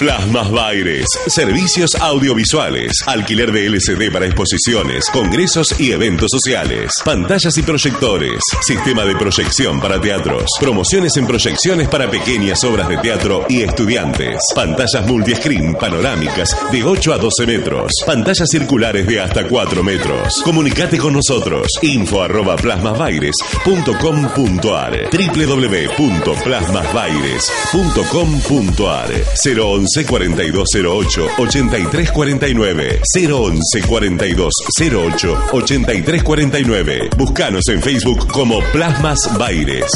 Plasmas Baires, servicios audiovisuales, alquiler de LCD para exposiciones, congresos y eventos sociales, pantallas y proyectores, sistema de proyección para teatros, promociones en proyecciones para pequeñas obras de teatro y estudiantes, pantallas multiscreen panorámicas de 8 a 12 metros, pantallas circulares de hasta 4 metros. Comunicate con nosotros. Info arroba plasmasbaires.com.ar www.plasmasbaires.com.ar 011 4208 8349 011 4208 8349 Búscanos en Facebook como Plasmas Baires.